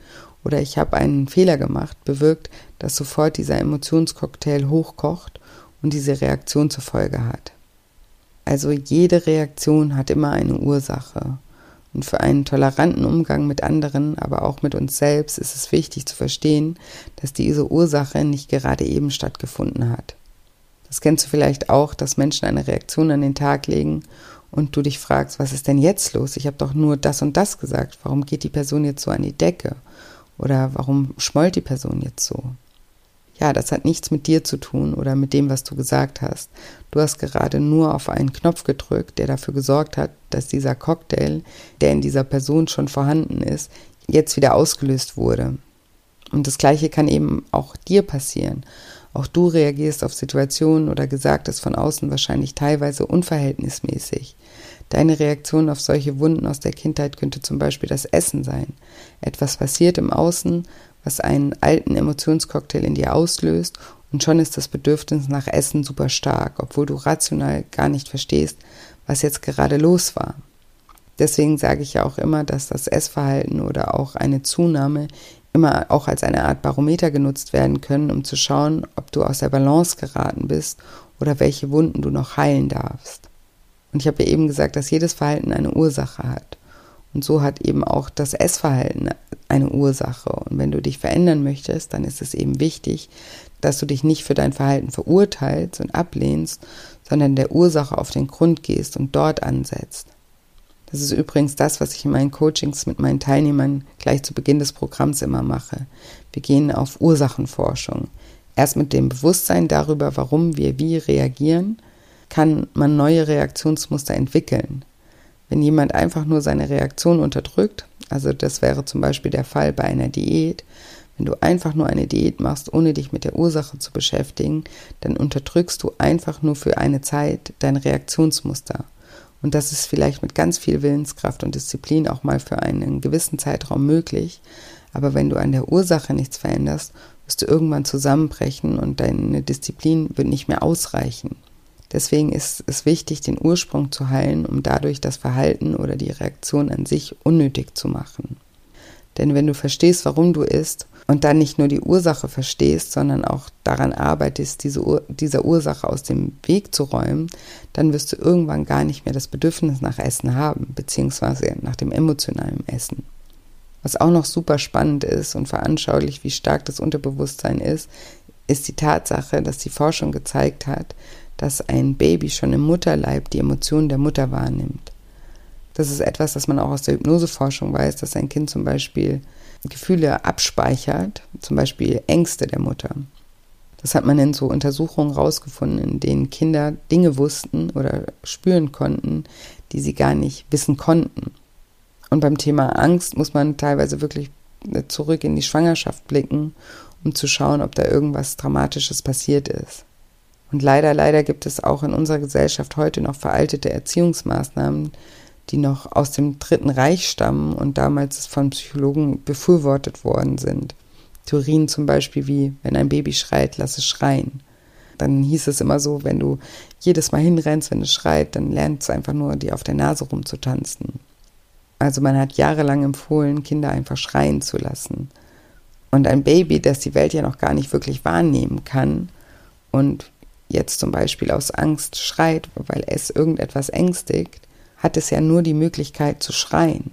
[SPEAKER 1] oder ich habe einen Fehler gemacht, bewirkt, dass sofort dieser Emotionscocktail hochkocht und diese Reaktion zur Folge hat. Also jede Reaktion hat immer eine Ursache. Und für einen toleranten Umgang mit anderen, aber auch mit uns selbst ist es wichtig zu verstehen, dass diese Ursache nicht gerade eben stattgefunden hat. Das kennst du vielleicht auch, dass Menschen eine Reaktion an den Tag legen und du dich fragst, was ist denn jetzt los? Ich habe doch nur das und das gesagt. Warum geht die Person jetzt so an die Decke? Oder warum schmollt die Person jetzt so? Ja, das hat nichts mit dir zu tun oder mit dem, was du gesagt hast. Du hast gerade nur auf einen Knopf gedrückt, der dafür gesorgt hat, dass dieser Cocktail, der in dieser Person schon vorhanden ist, jetzt wieder ausgelöst wurde. Und das Gleiche kann eben auch dir passieren. Auch du reagierst auf Situationen oder Gesagtes von außen wahrscheinlich teilweise unverhältnismäßig. Deine Reaktion auf solche Wunden aus der Kindheit könnte zum Beispiel das Essen sein. Etwas passiert im Außen, was einen alten Emotionscocktail in dir auslöst und schon ist das Bedürfnis nach Essen super stark, obwohl du rational gar nicht verstehst, was jetzt gerade los war. Deswegen sage ich ja auch immer, dass das Essverhalten oder auch eine Zunahme immer auch als eine Art Barometer genutzt werden können, um zu schauen, ob du aus der Balance geraten bist oder welche Wunden du noch heilen darfst. Und ich habe ja eben gesagt, dass jedes Verhalten eine Ursache hat. Und so hat eben auch das Essverhalten eine Ursache. Und wenn du dich verändern möchtest, dann ist es eben wichtig, dass du dich nicht für dein Verhalten verurteilst und ablehnst, sondern der Ursache auf den Grund gehst und dort ansetzt. Das ist übrigens das, was ich in meinen Coachings mit meinen Teilnehmern gleich zu Beginn des Programms immer mache. Wir gehen auf Ursachenforschung. Erst mit dem Bewusstsein darüber, warum wir wie reagieren, kann man neue Reaktionsmuster entwickeln. Wenn jemand einfach nur seine Reaktion unterdrückt, also das wäre zum Beispiel der Fall bei einer Diät, wenn du einfach nur eine Diät machst, ohne dich mit der Ursache zu beschäftigen, dann unterdrückst du einfach nur für eine Zeit dein Reaktionsmuster. Und das ist vielleicht mit ganz viel Willenskraft und Disziplin auch mal für einen gewissen Zeitraum möglich. Aber wenn du an der Ursache nichts veränderst, wirst du irgendwann zusammenbrechen und deine Disziplin wird nicht mehr ausreichen. Deswegen ist es wichtig, den Ursprung zu heilen, um dadurch das Verhalten oder die Reaktion an sich unnötig zu machen. Denn wenn du verstehst, warum du isst und dann nicht nur die Ursache verstehst, sondern auch daran arbeitest, diese Ur dieser Ursache aus dem Weg zu räumen, dann wirst du irgendwann gar nicht mehr das Bedürfnis nach Essen haben, beziehungsweise nach dem emotionalen Essen. Was auch noch super spannend ist und veranschaulich, wie stark das Unterbewusstsein ist, ist die Tatsache, dass die Forschung gezeigt hat, dass ein Baby schon im Mutterleib die Emotionen der Mutter wahrnimmt. Das ist etwas, das man auch aus der Hypnoseforschung weiß, dass ein Kind zum Beispiel Gefühle abspeichert, zum Beispiel Ängste der Mutter. Das hat man in so Untersuchungen rausgefunden, in denen Kinder Dinge wussten oder spüren konnten, die sie gar nicht wissen konnten. Und beim Thema Angst muss man teilweise wirklich zurück in die Schwangerschaft blicken, um zu schauen, ob da irgendwas Dramatisches passiert ist. Und leider, leider gibt es auch in unserer Gesellschaft heute noch veraltete Erziehungsmaßnahmen, die noch aus dem Dritten Reich stammen und damals von Psychologen befürwortet worden sind. Theorien zum Beispiel wie, wenn ein Baby schreit, lass es schreien. Dann hieß es immer so, wenn du jedes Mal hinrennst, wenn es schreit, dann lernt es einfach nur, dir auf der Nase rumzutanzen. Also man hat jahrelang empfohlen, Kinder einfach schreien zu lassen. Und ein Baby, das die Welt ja noch gar nicht wirklich wahrnehmen kann und jetzt zum Beispiel aus Angst schreit, weil es irgendetwas ängstigt, hat es ja nur die Möglichkeit zu schreien.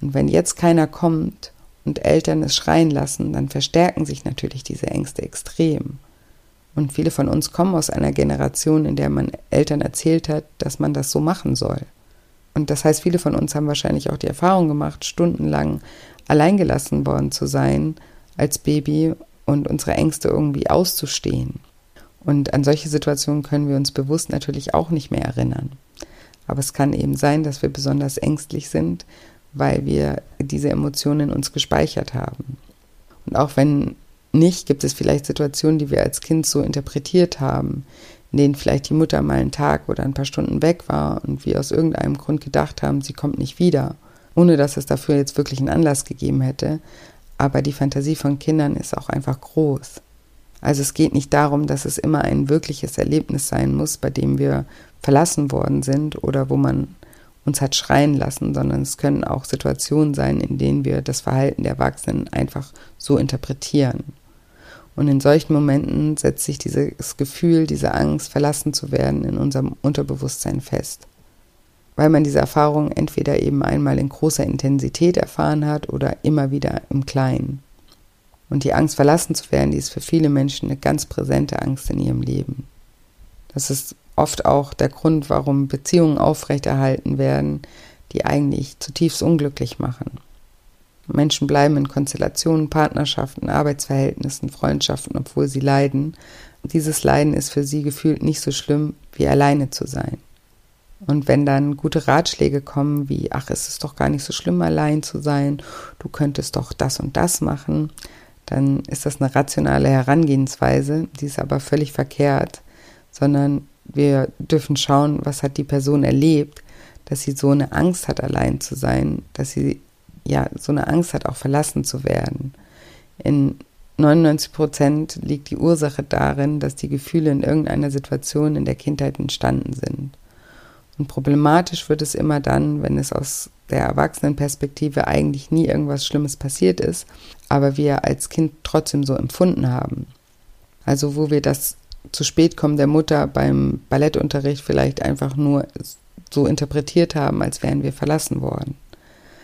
[SPEAKER 1] Und wenn jetzt keiner kommt und Eltern es schreien lassen, dann verstärken sich natürlich diese Ängste extrem. Und viele von uns kommen aus einer Generation, in der man Eltern erzählt hat, dass man das so machen soll. Und das heißt, viele von uns haben wahrscheinlich auch die Erfahrung gemacht, stundenlang alleingelassen worden zu sein als Baby und unsere Ängste irgendwie auszustehen. Und an solche Situationen können wir uns bewusst natürlich auch nicht mehr erinnern. Aber es kann eben sein, dass wir besonders ängstlich sind, weil wir diese Emotionen in uns gespeichert haben. Und auch wenn nicht, gibt es vielleicht Situationen, die wir als Kind so interpretiert haben, in denen vielleicht die Mutter mal einen Tag oder ein paar Stunden weg war und wir aus irgendeinem Grund gedacht haben, sie kommt nicht wieder, ohne dass es dafür jetzt wirklich einen Anlass gegeben hätte. Aber die Fantasie von Kindern ist auch einfach groß. Also es geht nicht darum, dass es immer ein wirkliches Erlebnis sein muss, bei dem wir verlassen worden sind oder wo man uns hat schreien lassen, sondern es können auch Situationen sein, in denen wir das Verhalten der Erwachsenen einfach so interpretieren. Und in solchen Momenten setzt sich dieses Gefühl, diese Angst, verlassen zu werden, in unserem Unterbewusstsein fest. Weil man diese Erfahrung entweder eben einmal in großer Intensität erfahren hat oder immer wieder im Kleinen. Und die Angst, verlassen zu werden, die ist für viele Menschen eine ganz präsente Angst in ihrem Leben. Das ist oft auch der Grund, warum Beziehungen aufrechterhalten werden, die eigentlich zutiefst unglücklich machen. Menschen bleiben in Konstellationen, Partnerschaften, Arbeitsverhältnissen, Freundschaften, obwohl sie leiden. Und dieses Leiden ist für sie gefühlt nicht so schlimm, wie alleine zu sein. Und wenn dann gute Ratschläge kommen, wie, ach, es ist doch gar nicht so schlimm, allein zu sein, du könntest doch das und das machen, dann ist das eine rationale Herangehensweise, die ist aber völlig verkehrt, sondern wir dürfen schauen, was hat die Person erlebt, dass sie so eine Angst hat, allein zu sein, dass sie ja so eine Angst hat, auch verlassen zu werden. In 99 Prozent liegt die Ursache darin, dass die Gefühle in irgendeiner Situation in der Kindheit entstanden sind. Und problematisch wird es immer dann, wenn es aus der Erwachsenenperspektive eigentlich nie irgendwas Schlimmes passiert ist, aber wir als Kind trotzdem so empfunden haben. Also wo wir das zu spät kommen der Mutter beim Ballettunterricht vielleicht einfach nur so interpretiert haben, als wären wir verlassen worden.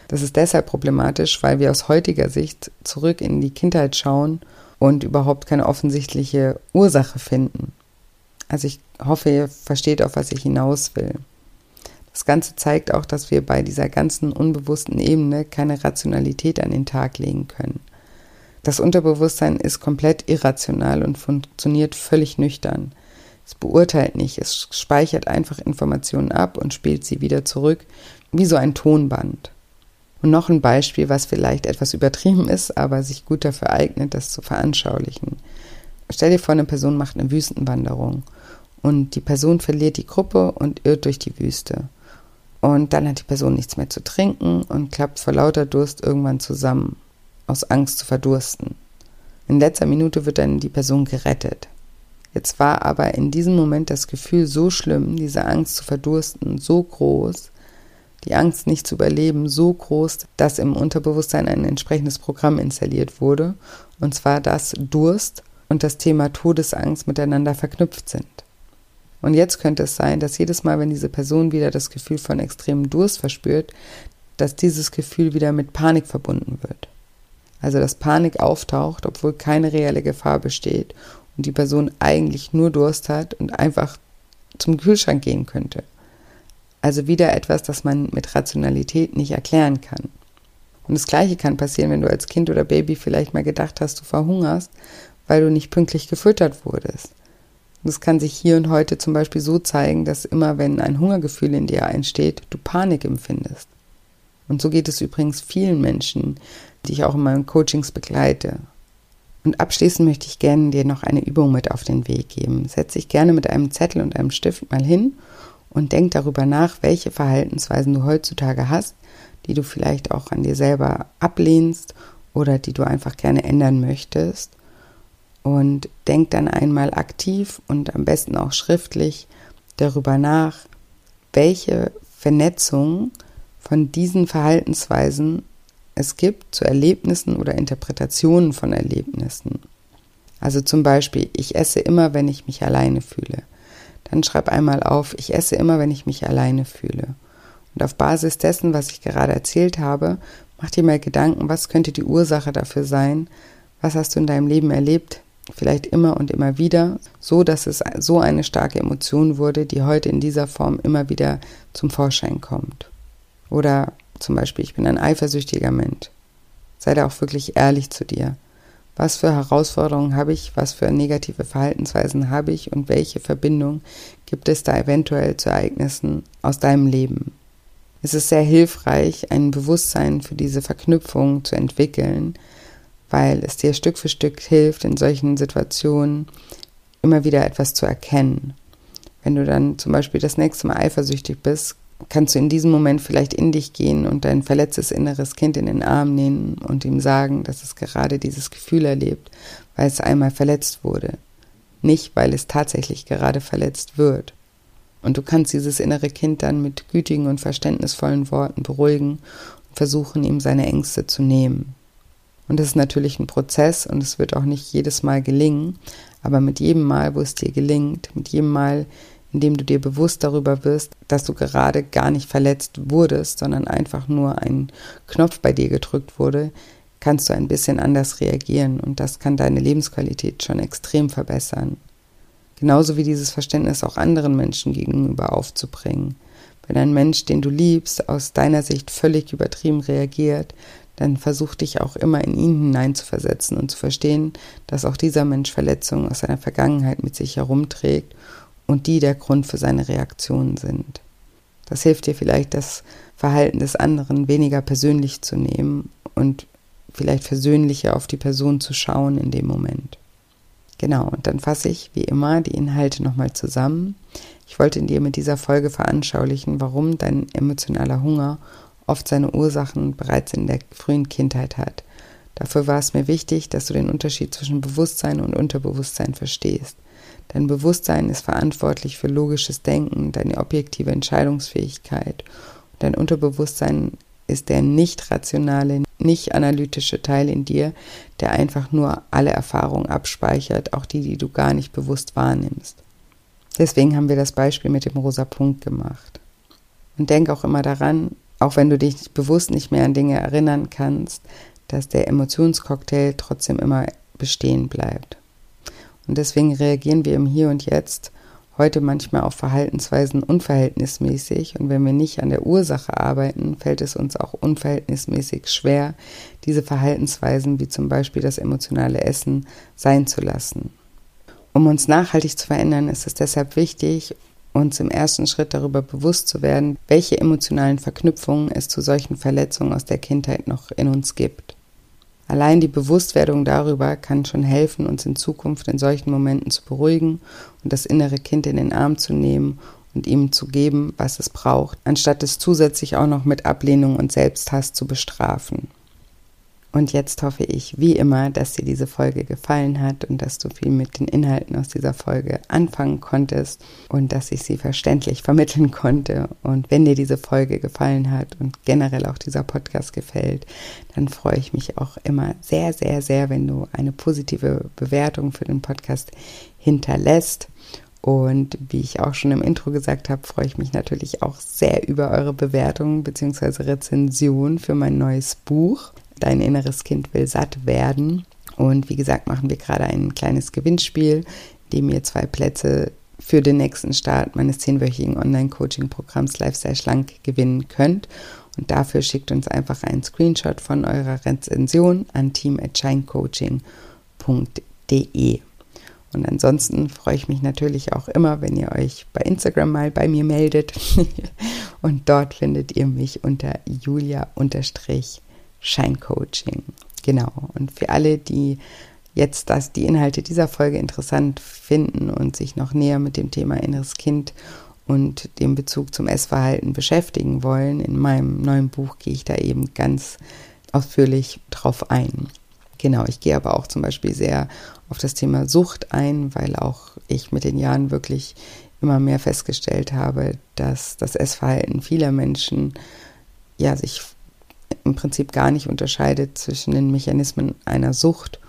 [SPEAKER 1] Das ist deshalb problematisch, weil wir aus heutiger Sicht zurück in die Kindheit schauen und überhaupt keine offensichtliche Ursache finden. Also ich hoffe, ihr versteht, auf was ich hinaus will. Das Ganze zeigt auch, dass wir bei dieser ganzen unbewussten Ebene keine Rationalität an den Tag legen können. Das Unterbewusstsein ist komplett irrational und funktioniert völlig nüchtern. Es beurteilt nicht, es speichert einfach Informationen ab und spielt sie wieder zurück, wie so ein Tonband. Und noch ein Beispiel, was vielleicht etwas übertrieben ist, aber sich gut dafür eignet, das zu veranschaulichen. Stell dir vor, eine Person macht eine Wüstenwanderung und die Person verliert die Gruppe und irrt durch die Wüste. Und dann hat die Person nichts mehr zu trinken und klappt vor lauter Durst irgendwann zusammen, aus Angst zu verdursten. In letzter Minute wird dann die Person gerettet. Jetzt war aber in diesem Moment das Gefühl so schlimm, diese Angst zu verdursten, so groß, die Angst nicht zu überleben so groß, dass im Unterbewusstsein ein entsprechendes Programm installiert wurde, und zwar dass Durst und das Thema Todesangst miteinander verknüpft sind. Und jetzt könnte es sein, dass jedes Mal, wenn diese Person wieder das Gefühl von extremem Durst verspürt, dass dieses Gefühl wieder mit Panik verbunden wird. Also dass Panik auftaucht, obwohl keine reelle Gefahr besteht und die Person eigentlich nur Durst hat und einfach zum Kühlschrank gehen könnte. Also wieder etwas, das man mit Rationalität nicht erklären kann. Und das Gleiche kann passieren, wenn du als Kind oder Baby vielleicht mal gedacht hast, du verhungerst, weil du nicht pünktlich gefüttert wurdest. Das kann sich hier und heute zum Beispiel so zeigen, dass immer wenn ein Hungergefühl in dir entsteht, du Panik empfindest. Und so geht es übrigens vielen Menschen, die ich auch in meinen Coachings begleite. Und abschließend möchte ich gerne dir noch eine Übung mit auf den Weg geben. Setz dich gerne mit einem Zettel und einem Stift mal hin und denk darüber nach, welche Verhaltensweisen du heutzutage hast, die du vielleicht auch an dir selber ablehnst oder die du einfach gerne ändern möchtest. Und denk dann einmal aktiv und am besten auch schriftlich darüber nach, welche Vernetzung von diesen Verhaltensweisen es gibt zu Erlebnissen oder Interpretationen von Erlebnissen. Also zum Beispiel, ich esse immer, wenn ich mich alleine fühle. Dann schreib einmal auf, ich esse immer, wenn ich mich alleine fühle. Und auf Basis dessen, was ich gerade erzählt habe, mach dir mal Gedanken, was könnte die Ursache dafür sein? Was hast du in deinem Leben erlebt? Vielleicht immer und immer wieder, so dass es so eine starke Emotion wurde, die heute in dieser Form immer wieder zum Vorschein kommt. Oder zum Beispiel, ich bin ein eifersüchtiger Mensch. Sei da auch wirklich ehrlich zu dir. Was für Herausforderungen habe ich? Was für negative Verhaltensweisen habe ich? Und welche Verbindung gibt es da eventuell zu Ereignissen aus deinem Leben? Es ist sehr hilfreich, ein Bewusstsein für diese Verknüpfung zu entwickeln, weil es dir Stück für Stück hilft, in solchen Situationen immer wieder etwas zu erkennen. Wenn du dann zum Beispiel das nächste Mal eifersüchtig bist, kannst du in diesem Moment vielleicht in dich gehen und dein verletztes inneres Kind in den Arm nehmen und ihm sagen, dass es gerade dieses Gefühl erlebt, weil es einmal verletzt wurde, nicht weil es tatsächlich gerade verletzt wird. Und du kannst dieses innere Kind dann mit gütigen und verständnisvollen Worten beruhigen und versuchen, ihm seine Ängste zu nehmen. Und es ist natürlich ein Prozess und es wird auch nicht jedes Mal gelingen, aber mit jedem Mal, wo es dir gelingt, mit jedem Mal, indem du dir bewusst darüber wirst, dass du gerade gar nicht verletzt wurdest, sondern einfach nur ein Knopf bei dir gedrückt wurde, kannst du ein bisschen anders reagieren und das kann deine Lebensqualität schon extrem verbessern. Genauso wie dieses Verständnis auch anderen Menschen gegenüber aufzubringen. Wenn ein Mensch, den du liebst, aus deiner Sicht völlig übertrieben reagiert, dann versuch dich auch immer in ihn hineinzuversetzen und zu verstehen, dass auch dieser Mensch Verletzungen aus seiner Vergangenheit mit sich herumträgt und die der Grund für seine Reaktionen sind. Das hilft dir vielleicht, das Verhalten des anderen weniger persönlich zu nehmen und vielleicht versöhnlicher auf die Person zu schauen in dem Moment. Genau, und dann fasse ich wie immer die Inhalte nochmal zusammen. Ich wollte dir mit dieser Folge veranschaulichen, warum dein emotionaler Hunger oft seine Ursachen bereits in der frühen Kindheit hat. Dafür war es mir wichtig, dass du den Unterschied zwischen Bewusstsein und Unterbewusstsein verstehst. Dein Bewusstsein ist verantwortlich für logisches Denken, deine objektive Entscheidungsfähigkeit. Dein Unterbewusstsein ist der nicht rationale, nicht analytische Teil in dir, der einfach nur alle Erfahrungen abspeichert, auch die, die du gar nicht bewusst wahrnimmst. Deswegen haben wir das Beispiel mit dem rosa Punkt gemacht. Und denk auch immer daran, auch wenn du dich bewusst nicht mehr an Dinge erinnern kannst, dass der Emotionscocktail trotzdem immer bestehen bleibt. Und deswegen reagieren wir im Hier und Jetzt heute manchmal auf Verhaltensweisen unverhältnismäßig und wenn wir nicht an der Ursache arbeiten, fällt es uns auch unverhältnismäßig schwer, diese Verhaltensweisen wie zum Beispiel das emotionale Essen sein zu lassen. Um uns nachhaltig zu verändern, ist es deshalb wichtig, uns im ersten Schritt darüber bewusst zu werden, welche emotionalen Verknüpfungen es zu solchen Verletzungen aus der Kindheit noch in uns gibt. Allein die Bewusstwerdung darüber kann schon helfen, uns in Zukunft in solchen Momenten zu beruhigen und das innere Kind in den Arm zu nehmen und ihm zu geben, was es braucht, anstatt es zusätzlich auch noch mit Ablehnung und Selbsthass zu bestrafen. Und jetzt hoffe ich, wie immer, dass dir diese Folge gefallen hat und dass du viel mit den Inhalten aus dieser Folge anfangen konntest und dass ich sie verständlich *laughs* vermitteln konnte. Und wenn dir diese Folge gefallen hat und generell auch dieser Podcast gefällt, dann freue ich mich auch immer sehr, sehr, sehr, wenn du eine positive Bewertung für den Podcast hinterlässt. Und wie ich auch schon im Intro gesagt habe, freue ich mich natürlich auch sehr über eure Bewertungen bzw. Rezension für mein neues Buch. Dein inneres Kind will satt werden. Und wie gesagt, machen wir gerade ein kleines Gewinnspiel, in dem ihr zwei Plätze für den nächsten Start meines zehnwöchigen Online-Coaching-Programms Lifestyle Schlank gewinnen könnt. Und dafür schickt uns einfach einen Screenshot von eurer Rezension an team.shinecoaching.de. Und ansonsten freue ich mich natürlich auch immer, wenn ihr euch bei Instagram mal bei mir meldet. *laughs* Und dort findet ihr mich unter julia-unterstrich Scheincoaching. Genau. Und für alle, die jetzt das, die Inhalte dieser Folge interessant finden und sich noch näher mit dem Thema inneres Kind und dem Bezug zum Essverhalten beschäftigen wollen, in meinem neuen Buch gehe ich da eben ganz ausführlich drauf ein. Genau, ich gehe aber auch zum Beispiel sehr auf das Thema Sucht ein, weil auch ich mit den Jahren wirklich immer mehr festgestellt habe, dass das Essverhalten vieler Menschen ja sich im Prinzip gar nicht unterscheidet zwischen den Mechanismen einer Sucht.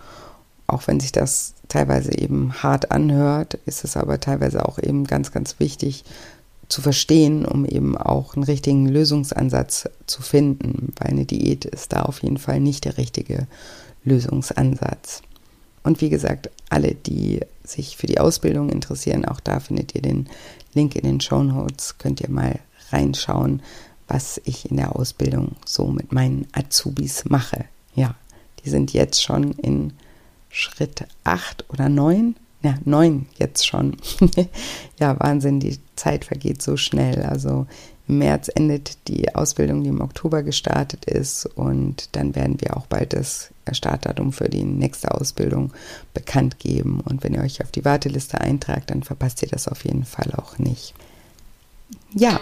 [SPEAKER 1] Auch wenn sich das teilweise eben hart anhört, ist es aber teilweise auch eben ganz, ganz wichtig zu verstehen, um eben auch einen richtigen Lösungsansatz zu finden, weil eine Diät ist da auf jeden Fall nicht der richtige Lösungsansatz. Und wie gesagt, alle, die sich für die Ausbildung interessieren, auch da findet ihr den Link in den Show Notes, könnt ihr mal reinschauen, was ich in der Ausbildung so mit meinen Azubis mache. Ja, die sind jetzt schon in Schritt 8 oder 9. Ja, 9 jetzt schon. *laughs* ja, Wahnsinn, die Zeit vergeht so schnell. Also im März endet die Ausbildung, die im Oktober gestartet ist. Und dann werden wir auch bald das Startdatum für die nächste Ausbildung bekannt geben. Und wenn ihr euch auf die Warteliste eintragt, dann verpasst ihr das auf jeden Fall auch nicht. Ja,